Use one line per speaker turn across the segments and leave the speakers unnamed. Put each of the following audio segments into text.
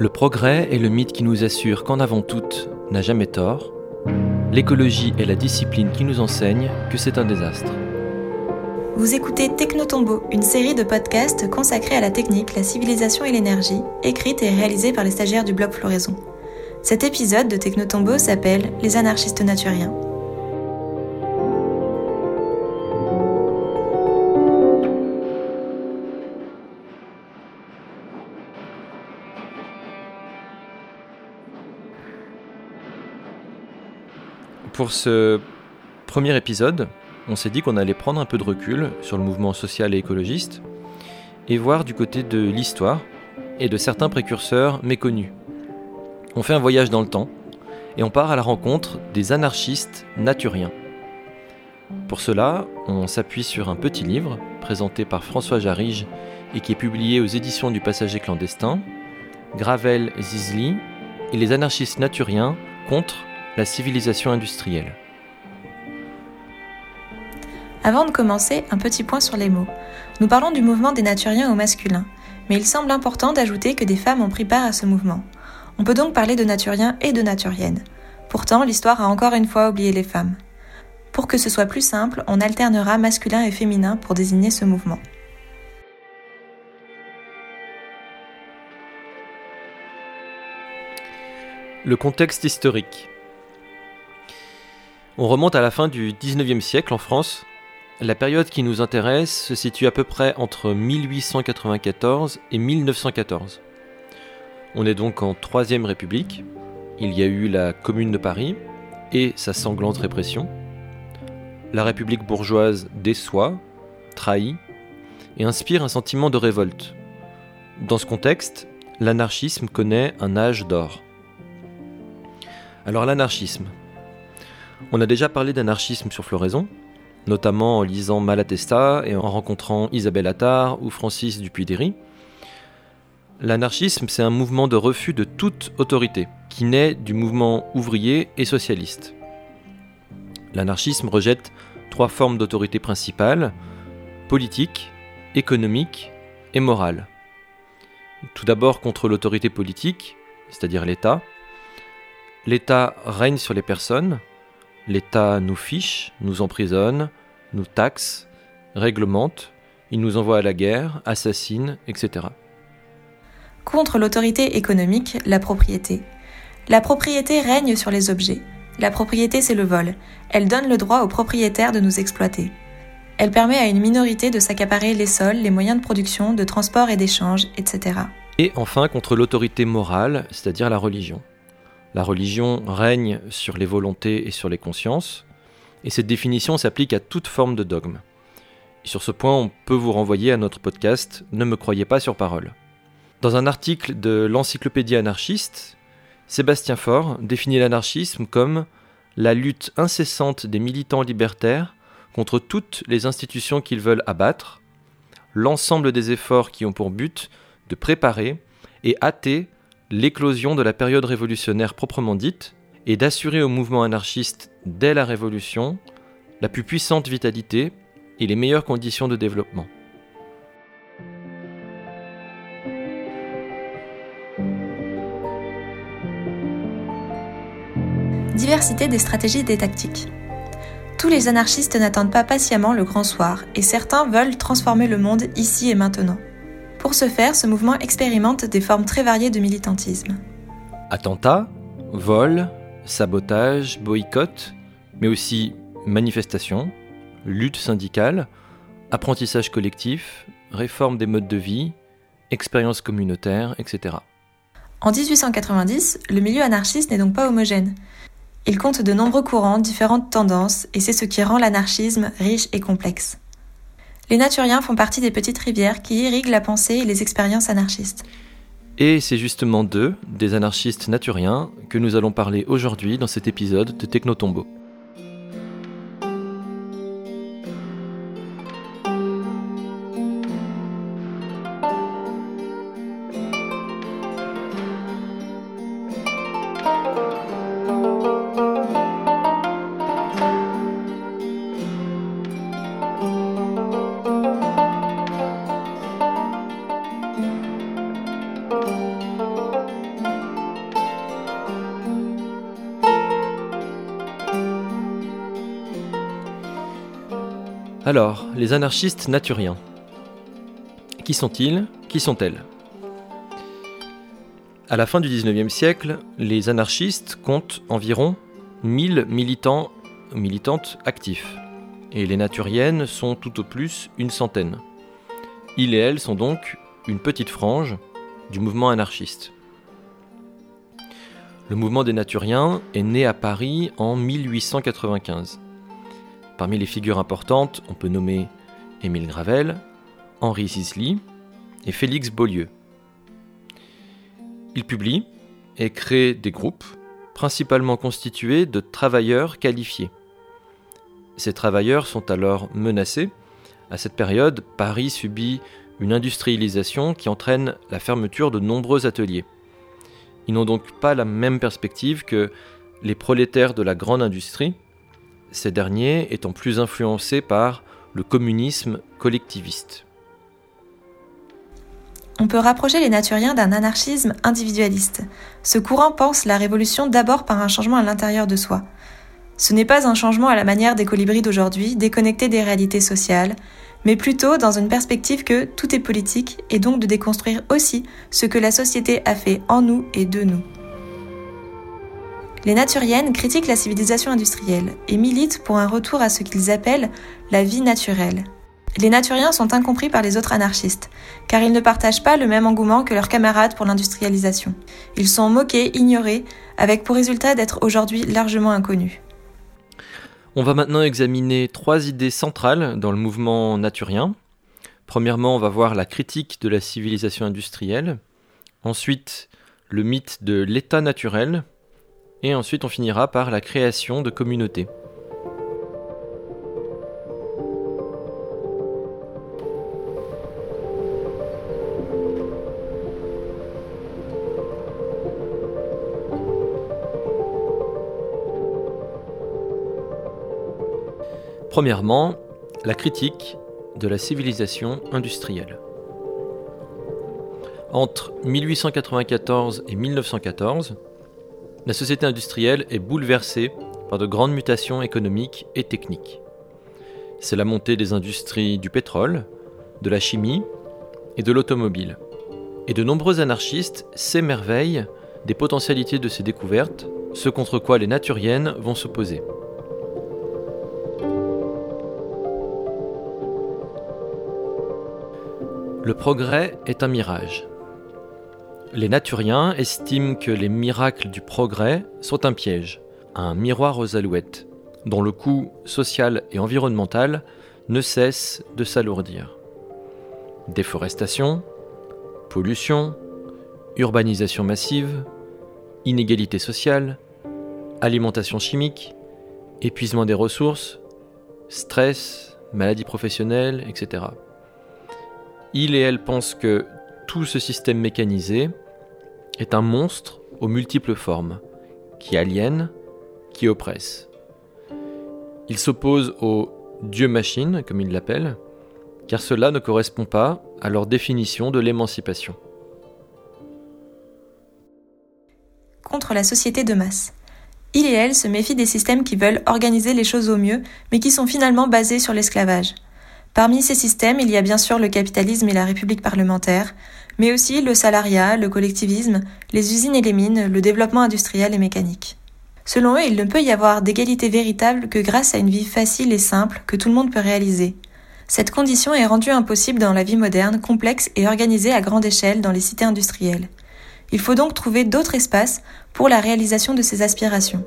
Le progrès est le mythe qui nous assure qu'en avant toute n'a jamais tort. L'écologie est la discipline qui nous enseigne que c'est un désastre.
Vous écoutez Technotombo, une série de podcasts consacrés à la technique, la civilisation et l'énergie, écrite et réalisée par les stagiaires du blog Floraison. Cet épisode de Technotombo s'appelle Les anarchistes naturiens.
Pour ce premier épisode, on s'est dit qu'on allait prendre un peu de recul sur le mouvement social et écologiste et voir du côté de l'histoire et de certains précurseurs méconnus. On fait un voyage dans le temps et on part à la rencontre des anarchistes naturiens. Pour cela, on s'appuie sur un petit livre présenté par François Jarige et qui est publié aux éditions du Passager clandestin, Gravel Zizli et les anarchistes naturiens contre la civilisation industrielle.
Avant de commencer, un petit point sur les mots. Nous parlons du mouvement des naturiens au masculin, mais il semble important d'ajouter que des femmes ont pris part à ce mouvement. On peut donc parler de naturiens et de naturiennes. Pourtant, l'histoire a encore une fois oublié les femmes. Pour que ce soit plus simple, on alternera masculin et féminin pour désigner ce mouvement.
Le contexte historique. On remonte à la fin du 19e siècle en France. La période qui nous intéresse se situe à peu près entre 1894 et 1914. On est donc en Troisième République. Il y a eu la Commune de Paris et sa sanglante répression. La République bourgeoise déçoit, trahit et inspire un sentiment de révolte. Dans ce contexte, l'anarchisme connaît un âge d'or. Alors l'anarchisme, on a déjà parlé d'anarchisme sur Floraison, notamment en lisant Malatesta et en rencontrant Isabelle Attard ou Francis Dupuy-Derry. L'anarchisme, c'est un mouvement de refus de toute autorité, qui naît du mouvement ouvrier et socialiste. L'anarchisme rejette trois formes d'autorité principales, politique, économique et morale. Tout d'abord contre l'autorité politique, c'est-à-dire l'État. L'État règne sur les personnes, L'État nous fiche, nous emprisonne, nous taxe, réglemente, il nous envoie à la guerre, assassine, etc.
Contre l'autorité économique, la propriété. La propriété règne sur les objets. La propriété, c'est le vol. Elle donne le droit aux propriétaires de nous exploiter. Elle permet à une minorité de s'accaparer les sols, les moyens de production, de transport et d'échange, etc.
Et enfin contre l'autorité morale, c'est-à-dire la religion. La religion règne sur les volontés et sur les consciences, et cette définition s'applique à toute forme de dogme. Sur ce point, on peut vous renvoyer à notre podcast Ne me croyez pas sur parole. Dans un article de l'Encyclopédie anarchiste, Sébastien Faure définit l'anarchisme comme la lutte incessante des militants libertaires contre toutes les institutions qu'ils veulent abattre, l'ensemble des efforts qui ont pour but de préparer et hâter l'éclosion de la période révolutionnaire proprement dite et d'assurer au mouvement anarchiste dès la Révolution la plus puissante vitalité et les meilleures conditions de développement.
Diversité des stratégies et des tactiques. Tous les anarchistes n'attendent pas patiemment le grand soir, et certains veulent transformer le monde ici et maintenant. Pour ce faire, ce mouvement expérimente des formes très variées de militantisme.
Attentats, vols, sabotage, boycott, mais aussi manifestations, lutte syndicale, apprentissage collectif, réforme des modes de vie, expérience communautaire, etc.
En 1890, le milieu anarchiste n'est donc pas homogène. Il compte de nombreux courants, différentes tendances, et c'est ce qui rend l'anarchisme riche et complexe. Les naturiens font partie des petites rivières qui irriguent la pensée et les expériences anarchistes.
Et c'est justement d'eux, des anarchistes naturiens, que nous allons parler aujourd'hui dans cet épisode de Technotombo. Alors, les anarchistes naturiens. Qui sont-ils? Qui sont-elles? À la fin du XIXe siècle, les anarchistes comptent environ 1000 militants militantes actifs, et les naturiennes sont tout au plus une centaine. Ils et elles sont donc une petite frange du mouvement anarchiste. Le mouvement des naturiens est né à Paris en 1895. Parmi les figures importantes, on peut nommer Émile Gravel, Henri Zisly et Félix Beaulieu. Il publie et crée des groupes, principalement constitués de travailleurs qualifiés. Ces travailleurs sont alors menacés. À cette période, Paris subit une industrialisation qui entraîne la fermeture de nombreux ateliers. Ils n'ont donc pas la même perspective que les prolétaires de la grande industrie, ces derniers étant plus influencés par le communisme collectiviste.
On peut rapprocher les naturiens d'un anarchisme individualiste. Ce courant pense la révolution d'abord par un changement à l'intérieur de soi. Ce n'est pas un changement à la manière des colibris d'aujourd'hui, déconnecté des réalités sociales, mais plutôt dans une perspective que tout est politique et donc de déconstruire aussi ce que la société a fait en nous et de nous. Les naturiennes critiquent la civilisation industrielle et militent pour un retour à ce qu'ils appellent la vie naturelle, les naturiens sont incompris par les autres anarchistes, car ils ne partagent pas le même engouement que leurs camarades pour l'industrialisation. Ils sont moqués, ignorés, avec pour résultat d'être aujourd'hui largement inconnus.
On va maintenant examiner trois idées centrales dans le mouvement naturien. Premièrement, on va voir la critique de la civilisation industrielle. Ensuite, le mythe de l'état naturel. Et ensuite, on finira par la création de communautés. Premièrement, la critique de la civilisation industrielle. Entre 1894 et 1914, la société industrielle est bouleversée par de grandes mutations économiques et techniques. C'est la montée des industries du pétrole, de la chimie et de l'automobile. Et de nombreux anarchistes s'émerveillent des potentialités de ces découvertes, ce contre quoi les naturiennes vont s'opposer. Le progrès est un mirage. Les naturiens estiment que les miracles du progrès sont un piège, un miroir aux alouettes, dont le coût social et environnemental ne cesse de s'alourdir. Déforestation, pollution, urbanisation massive, inégalité sociale, alimentation chimique, épuisement des ressources, stress, maladies professionnelles, etc. Il et elle pensent que tout ce système mécanisé est un monstre aux multiples formes, qui aliène, qui oppresse. Ils s'opposent au Dieu-machine, comme ils l'appellent, car cela ne correspond pas à leur définition de l'émancipation.
Contre la société de masse. Il et elle se méfient des systèmes qui veulent organiser les choses au mieux, mais qui sont finalement basés sur l'esclavage. Parmi ces systèmes, il y a bien sûr le capitalisme et la république parlementaire, mais aussi le salariat, le collectivisme, les usines et les mines, le développement industriel et mécanique. Selon eux, il ne peut y avoir d'égalité véritable que grâce à une vie facile et simple que tout le monde peut réaliser. Cette condition est rendue impossible dans la vie moderne, complexe et organisée à grande échelle dans les cités industrielles. Il faut donc trouver d'autres espaces pour la réalisation de ces aspirations.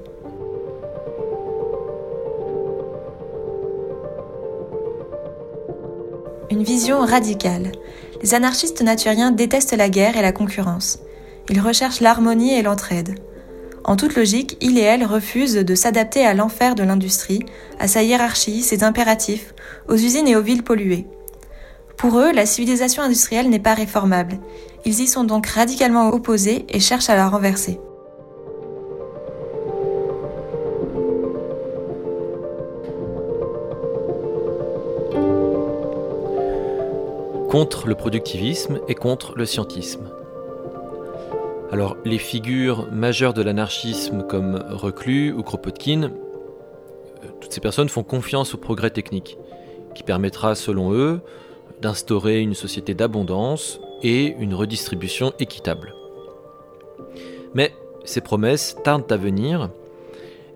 Une vision radicale. Les anarchistes naturiens détestent la guerre et la concurrence. Ils recherchent l'harmonie et l'entraide. En toute logique, ils et elles refusent de s'adapter à l'enfer de l'industrie, à sa hiérarchie, ses impératifs, aux usines et aux villes polluées. Pour eux, la civilisation industrielle n'est pas réformable. Ils y sont donc radicalement opposés et cherchent à la renverser.
Contre le productivisme et contre le scientisme. Alors, les figures majeures de l'anarchisme comme Reclus ou Kropotkin, euh, toutes ces personnes font confiance au progrès technique. qui permettra, selon eux, d'instaurer une société d'abondance et une redistribution équitable. Mais ces promesses tardent à venir,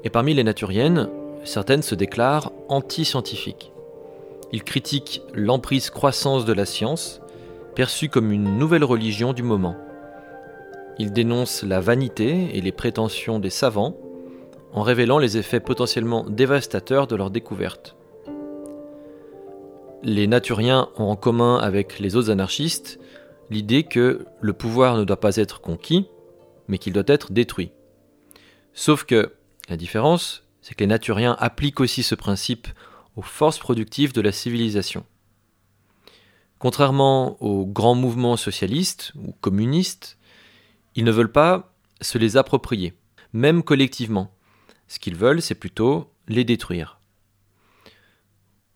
et parmi les naturiennes, certaines se déclarent anti-scientifiques. Ils critiquent l'emprise croissance de la science, perçue comme une nouvelle religion du moment. Ils dénoncent la vanité et les prétentions des savants, en révélant les effets potentiellement dévastateurs de leurs découvertes. Les naturiens ont en commun avec les autres anarchistes l'idée que le pouvoir ne doit pas être conquis, mais qu'il doit être détruit. Sauf que la différence, c'est que les naturiens appliquent aussi ce principe aux forces productives de la civilisation. Contrairement aux grands mouvements socialistes ou communistes, ils ne veulent pas se les approprier, même collectivement. Ce qu'ils veulent, c'est plutôt les détruire.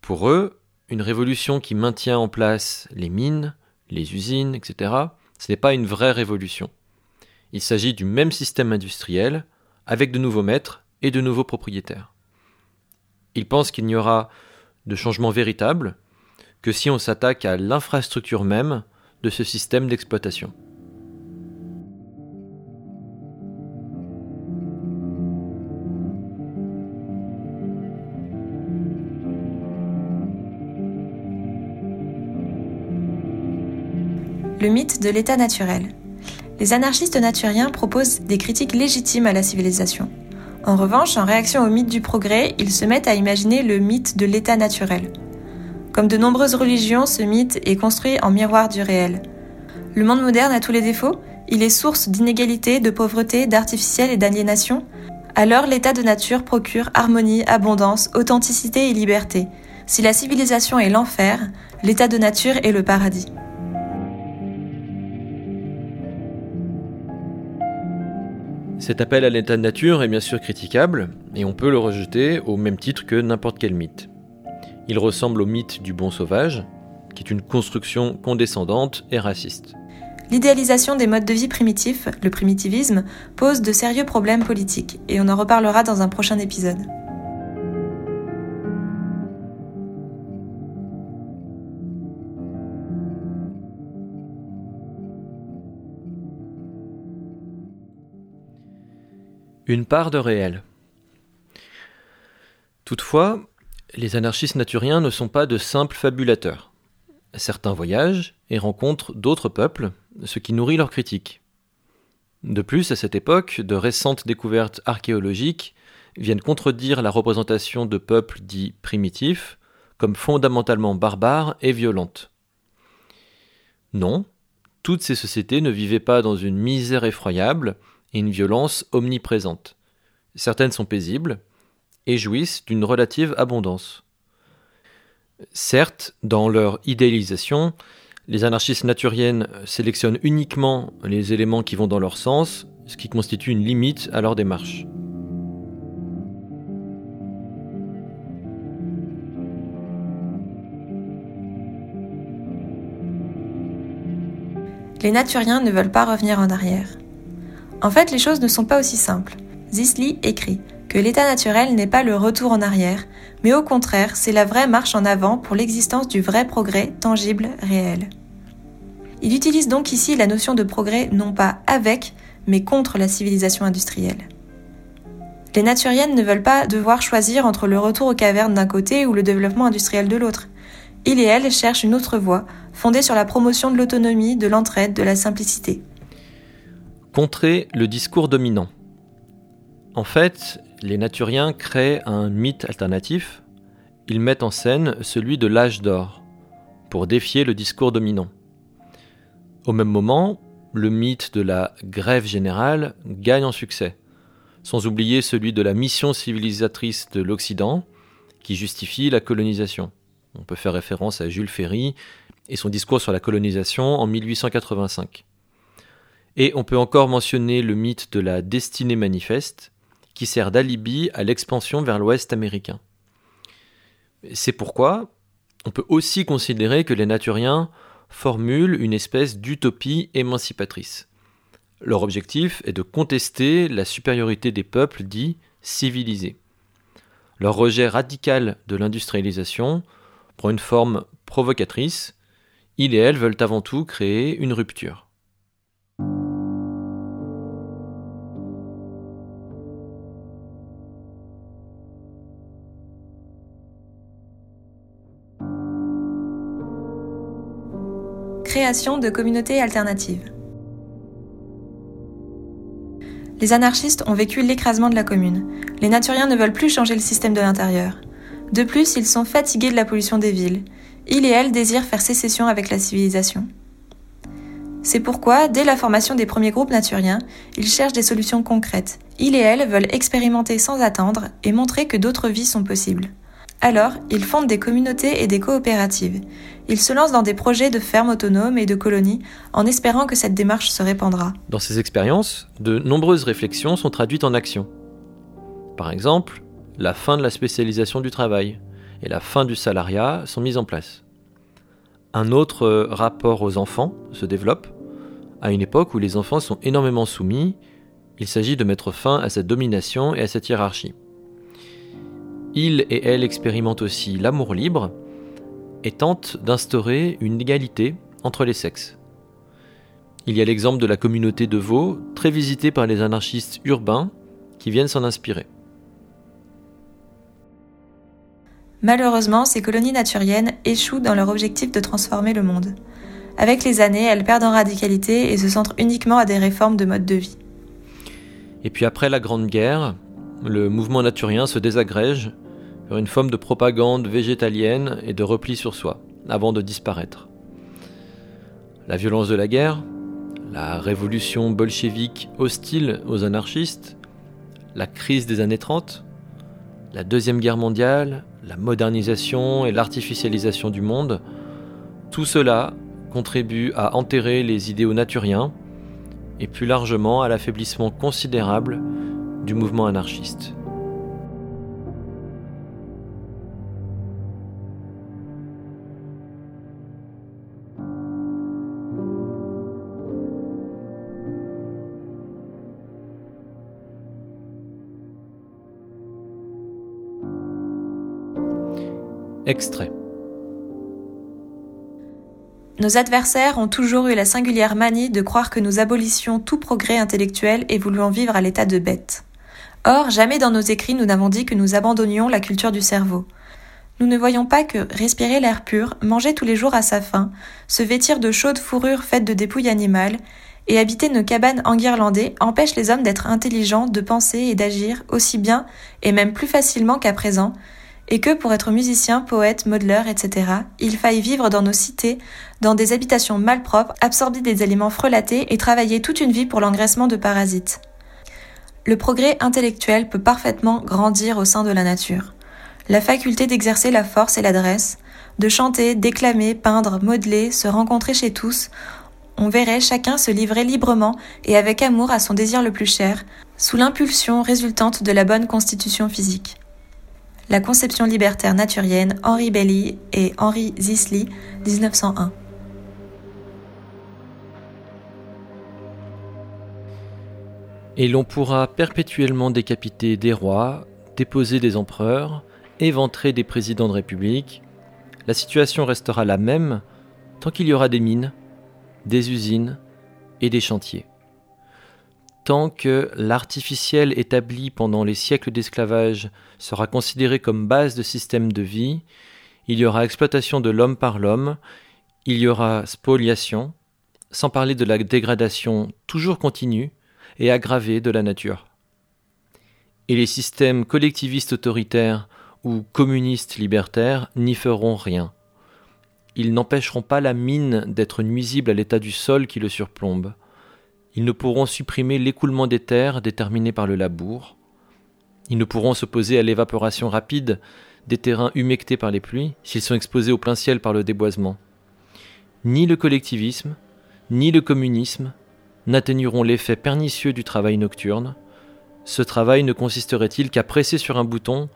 Pour eux, une révolution qui maintient en place les mines, les usines, etc., ce n'est pas une vraie révolution. Il s'agit du même système industriel, avec de nouveaux maîtres et de nouveaux propriétaires. Ils pensent qu'il n'y aura de changement véritable que si on s'attaque à l'infrastructure même de ce système d'exploitation.
Le mythe de l'état naturel. Les anarchistes naturiens proposent des critiques légitimes à la civilisation. En revanche, en réaction au mythe du progrès, ils se mettent à imaginer le mythe de l'état naturel. Comme de nombreuses religions, ce mythe est construit en miroir du réel. Le monde moderne a tous les défauts, il est source d'inégalité, de pauvreté, d'artificiel et d'aliénation. Alors l'état de nature procure harmonie, abondance, authenticité et liberté. Si la civilisation est l'enfer, l'état de nature est le paradis.
Cet appel à l'état de nature est bien sûr critiquable, et on peut le rejeter au même titre que n'importe quel mythe. Il ressemble au mythe du bon sauvage, qui est une construction condescendante et raciste.
L'idéalisation des modes de vie primitifs, le primitivisme, pose de sérieux problèmes politiques, et on en reparlera dans un prochain épisode.
Une part de réel. Toutefois, les anarchistes naturiens ne sont pas de simples fabulateurs. Certains voyagent et rencontrent d'autres peuples, ce qui nourrit leur critique. De plus, à cette époque, de récentes découvertes archéologiques viennent contredire la représentation de peuples dits primitifs comme fondamentalement barbares et violentes. Non, toutes ces sociétés ne vivaient pas dans une misère effroyable, et une violence omniprésente. Certaines sont paisibles et jouissent d'une relative abondance. Certes, dans leur idéalisation, les anarchistes naturiennes sélectionnent uniquement les éléments qui vont dans leur sens, ce qui constitue une limite à leur démarche.
Les naturiens ne veulent pas revenir en arrière. En fait, les choses ne sont pas aussi simples. Zisli écrit que l'état naturel n'est pas le retour en arrière, mais au contraire, c'est la vraie marche en avant pour l'existence du vrai progrès tangible, réel. Il utilise donc ici la notion de progrès non pas avec, mais contre la civilisation industrielle. Les naturiennes ne veulent pas devoir choisir entre le retour aux cavernes d'un côté ou le développement industriel de l'autre. Il et elle cherchent une autre voie, fondée sur la promotion de l'autonomie, de l'entraide, de la simplicité.
Contrer le discours dominant. En fait, les naturiens créent un mythe alternatif. Ils mettent en scène celui de l'âge d'or, pour défier le discours dominant. Au même moment, le mythe de la grève générale gagne en succès, sans oublier celui de la mission civilisatrice de l'Occident, qui justifie la colonisation. On peut faire référence à Jules Ferry et son discours sur la colonisation en 1885. Et on peut encore mentionner le mythe de la destinée manifeste, qui sert d'alibi à l'expansion vers l'ouest américain. C'est pourquoi on peut aussi considérer que les naturiens formulent une espèce d'utopie émancipatrice. Leur objectif est de contester la supériorité des peuples dits civilisés. Leur rejet radical de l'industrialisation prend une forme provocatrice. Il et elle veulent avant tout créer une rupture.
Création de communautés alternatives. Les anarchistes ont vécu l'écrasement de la commune. Les naturiens ne veulent plus changer le système de l'intérieur. De plus, ils sont fatigués de la pollution des villes. Ils et elles désirent faire sécession avec la civilisation. C'est pourquoi, dès la formation des premiers groupes naturiens, ils cherchent des solutions concrètes. Ils et elles veulent expérimenter sans attendre et montrer que d'autres vies sont possibles. Alors, ils fondent des communautés et des coopératives. Ils se lancent dans des projets de fermes autonomes et de colonies en espérant que cette démarche se répandra.
Dans ces expériences, de nombreuses réflexions sont traduites en actions. Par exemple, la fin de la spécialisation du travail et la fin du salariat sont mises en place. Un autre rapport aux enfants se développe. À une époque où les enfants sont énormément soumis, il s'agit de mettre fin à cette domination et à cette hiérarchie. Il et elle expérimentent aussi l'amour libre et tentent d'instaurer une égalité entre les sexes. Il y a l'exemple de la communauté de Vaux, très visitée par les anarchistes urbains qui viennent s'en inspirer.
Malheureusement, ces colonies naturiennes échouent dans leur objectif de transformer le monde. Avec les années, elles perdent en radicalité et se centrent uniquement à des réformes de mode de vie.
Et puis après la Grande Guerre, le mouvement naturien se désagrège une forme de propagande végétalienne et de repli sur soi, avant de disparaître. La violence de la guerre, la révolution bolchevique hostile aux anarchistes, la crise des années 30, la Deuxième Guerre mondiale, la modernisation et l'artificialisation du monde, tout cela contribue à enterrer les idéaux naturiens et plus largement à l'affaiblissement considérable du mouvement anarchiste. Extrait.
Nos adversaires ont toujours eu la singulière manie de croire que nous abolissions tout progrès intellectuel et voulions vivre à l'état de bête. Or, jamais dans nos écrits nous n'avons dit que nous abandonnions la culture du cerveau. Nous ne voyons pas que respirer l'air pur, manger tous les jours à sa faim, se vêtir de chaudes fourrures faites de dépouilles animales, et habiter nos cabanes enguirlandées empêche les hommes d'être intelligents, de penser et d'agir aussi bien et même plus facilement qu'à présent, et que pour être musicien, poète, modeleur, etc., il faille vivre dans nos cités, dans des habitations malpropres, absorber des aliments frelatés et travailler toute une vie pour l'engraissement de parasites. Le progrès intellectuel peut parfaitement grandir au sein de la nature. La faculté d'exercer la force et l'adresse, de chanter, déclamer, peindre, modeler, se rencontrer chez tous, on verrait chacun se livrer librement et avec amour à son désir le plus cher, sous l'impulsion résultante de la bonne constitution physique. La conception libertaire naturienne, Henri Belly et Henri Zisly, 1901.
Et l'on pourra perpétuellement décapiter des rois, déposer des empereurs, éventrer des présidents de république. La situation restera la même tant qu'il y aura des mines, des usines et des chantiers tant que l'artificiel établi pendant les siècles d'esclavage sera considéré comme base de système de vie, il y aura exploitation de l'homme par l'homme, il y aura spoliation, sans parler de la dégradation toujours continue et aggravée de la nature. Et les systèmes collectivistes autoritaires ou communistes libertaires n'y feront rien. Ils n'empêcheront pas la mine d'être nuisible à l'état du sol qui le surplombe. Ils ne pourront supprimer l'écoulement des terres déterminé par le labour. Ils ne pourront s'opposer à l'évaporation rapide des terrains humectés par les pluies s'ils sont exposés au plein ciel par le déboisement. Ni le collectivisme, ni le communisme n'atténueront l'effet pernicieux du travail nocturne. Ce travail ne consisterait-il qu'à presser sur un bouton,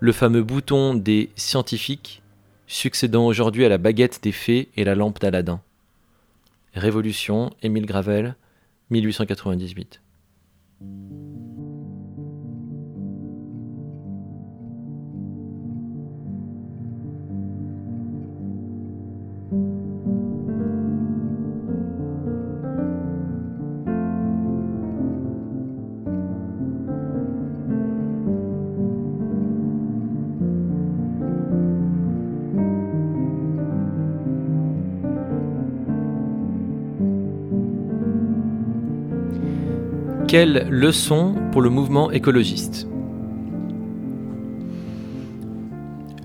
le fameux bouton des scientifiques, succédant aujourd'hui à la baguette des fées et la lampe d'Aladin? Révolution, Émile Gravel, 1898. Quelle leçon pour le mouvement écologiste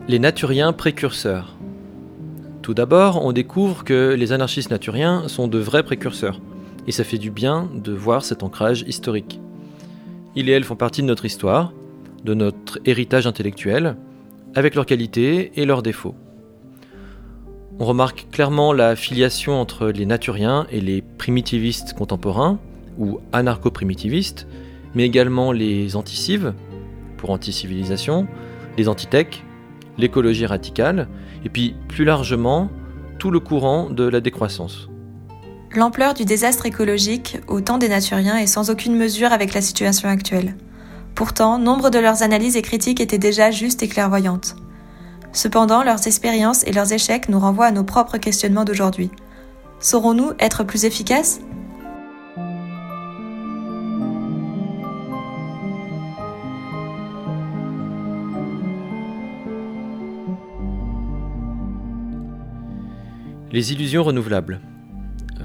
Les naturiens précurseurs. Tout d'abord, on découvre que les anarchistes naturiens sont de vrais précurseurs, et ça fait du bien de voir cet ancrage historique. Ils et elles font partie de notre histoire, de notre héritage intellectuel, avec leurs qualités et leurs défauts. On remarque clairement la filiation entre les naturiens et les primitivistes contemporains, ou anarcho-primitivistes, mais également les anticives, pour anticivilisation, les antithèques, l'écologie radicale, et puis plus largement tout le courant de la décroissance.
L'ampleur du désastre écologique au temps des Naturiens est sans aucune mesure avec la situation actuelle. Pourtant, nombre de leurs analyses et critiques étaient déjà justes et clairvoyantes. Cependant, leurs expériences et leurs échecs nous renvoient à nos propres questionnements d'aujourd'hui. Saurons-nous être plus efficaces?
Les illusions renouvelables.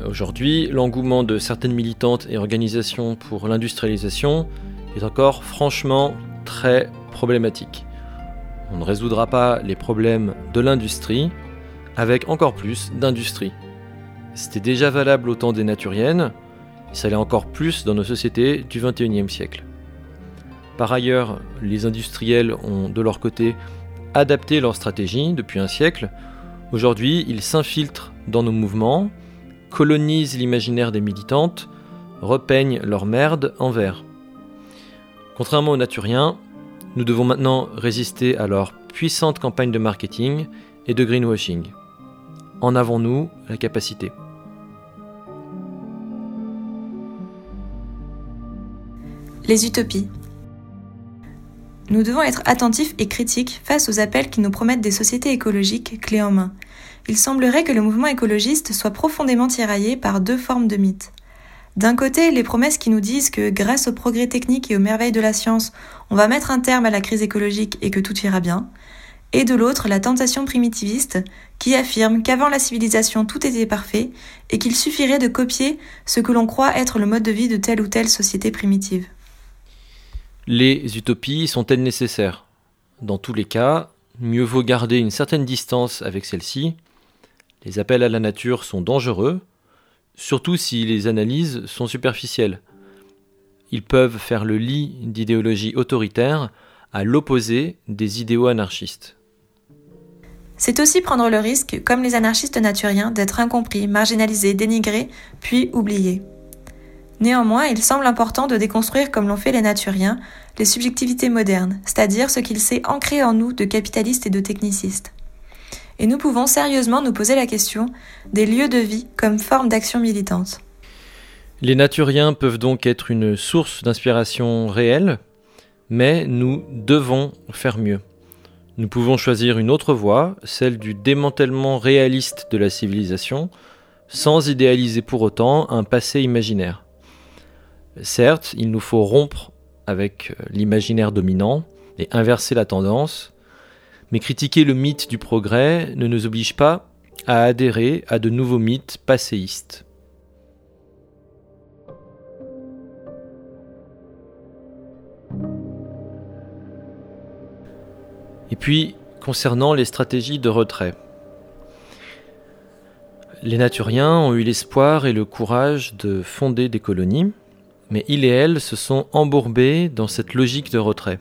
Aujourd'hui, l'engouement de certaines militantes et organisations pour l'industrialisation est encore franchement très problématique. On ne résoudra pas les problèmes de l'industrie avec encore plus d'industrie. C'était déjà valable au temps des naturiennes, ça l'est encore plus dans nos sociétés du XXIe siècle. Par ailleurs, les industriels ont de leur côté adapté leur stratégie depuis un siècle Aujourd'hui, ils s'infiltrent dans nos mouvements, colonisent l'imaginaire des militantes, repeignent leur merde en vert. Contrairement aux naturiens, nous devons maintenant résister à leur puissante campagne de marketing et de greenwashing. En avons-nous la capacité?
Les utopies. Nous devons être attentifs et critiques face aux appels qui nous promettent des sociétés écologiques clés en main. Il semblerait que le mouvement écologiste soit profondément tiraillé par deux formes de mythes. D'un côté, les promesses qui nous disent que grâce aux progrès techniques et aux merveilles de la science, on va mettre un terme à la crise écologique et que tout ira bien. Et de l'autre, la tentation primitiviste qui affirme qu'avant la civilisation tout était parfait et qu'il suffirait de copier ce que l'on croit être le mode de vie de telle ou telle société primitive.
Les utopies sont-elles nécessaires? Dans tous les cas, mieux vaut garder une certaine distance avec celles-ci. Les appels à la nature sont dangereux, surtout si les analyses sont superficielles. Ils peuvent faire le lit d'idéologies autoritaires à l'opposé des idéaux anarchistes.
C'est aussi prendre le risque, comme les anarchistes naturiens, d'être incompris, marginalisés, dénigrés, puis oubliés. Néanmoins, il semble important de déconstruire, comme l'ont fait les naturiens, les subjectivités modernes, c'est-à-dire ce qu'il s'est ancré en nous de capitalistes et de technicistes. Et nous pouvons sérieusement nous poser la question des lieux de vie comme forme d'action militante.
Les naturiens peuvent donc être une source d'inspiration réelle, mais nous devons faire mieux. Nous pouvons choisir une autre voie, celle du démantèlement réaliste de la civilisation, sans idéaliser pour autant un passé imaginaire. Certes, il nous faut rompre avec euh, l'imaginaire dominant et inverser la tendance, mais critiquer le mythe du progrès ne nous oblige pas à adhérer à de nouveaux mythes passéistes. Et puis, concernant les stratégies de retrait. Les Naturiens ont eu l'espoir et le courage de fonder des colonies, mais il et elle se sont embourbés dans cette logique de retrait.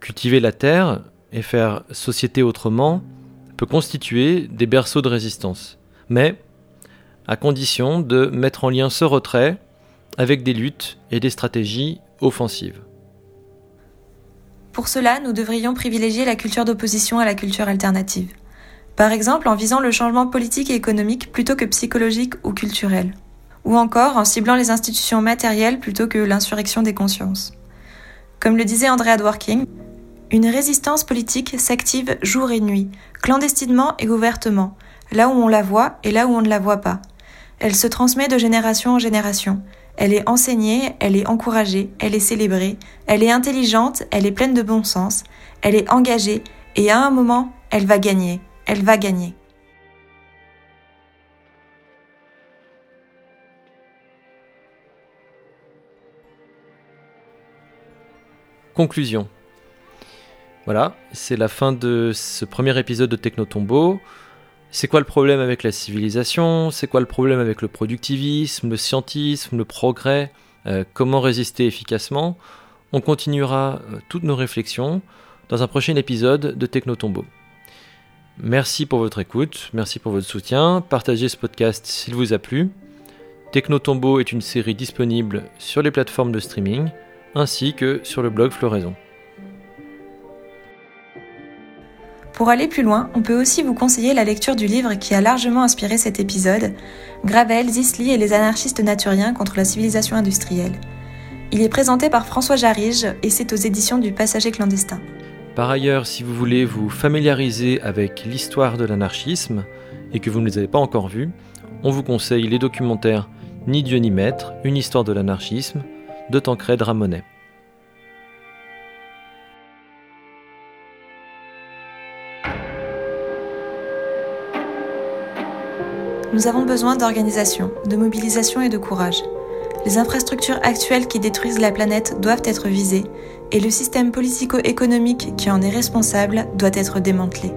Cultiver la terre et faire société autrement peut constituer des berceaux de résistance, mais à condition de mettre en lien ce retrait avec des luttes et des stratégies offensives.
Pour cela, nous devrions privilégier la culture d'opposition à la culture alternative. Par exemple, en visant le changement politique et économique plutôt que psychologique ou culturel ou encore en ciblant les institutions matérielles plutôt que l'insurrection des consciences. Comme le disait Andrea Dworkin, une résistance politique s'active jour et nuit, clandestinement et ouvertement, là où on la voit et là où on ne la voit pas. Elle se transmet de génération en génération. Elle est enseignée, elle est encouragée, elle est célébrée, elle est intelligente, elle est pleine de bon sens, elle est engagée, et à un moment, elle va gagner, elle va gagner.
Conclusion. Voilà, c'est la fin de ce premier épisode de Technotombo. C'est quoi le problème avec la civilisation? C'est quoi le problème avec le productivisme, le scientisme, le progrès? Euh, Comment résister efficacement? On continuera euh, toutes nos réflexions dans un prochain épisode de Technotombo. Merci pour votre écoute, merci pour votre soutien. Partagez ce podcast s'il vous a plu. Technotombo est une série disponible sur les plateformes de streaming ainsi que sur le blog Floraison.
Pour aller plus loin, on peut aussi vous conseiller la lecture du livre qui a largement inspiré cet épisode, Gravel, Zisli et les anarchistes naturiens contre la civilisation industrielle. Il est présenté par François Jarige et c'est aux éditions du Passager clandestin.
Par ailleurs, si vous voulez vous familiariser avec l'histoire de l'anarchisme et que vous ne les avez pas encore vus, on vous conseille les documentaires Ni Dieu ni Maître, une histoire de l'anarchisme de Tancred Ramonet.
Nous avons besoin d'organisation, de mobilisation et de courage. Les infrastructures actuelles qui détruisent la planète doivent être visées et le système politico-économique qui en est responsable doit être démantelé.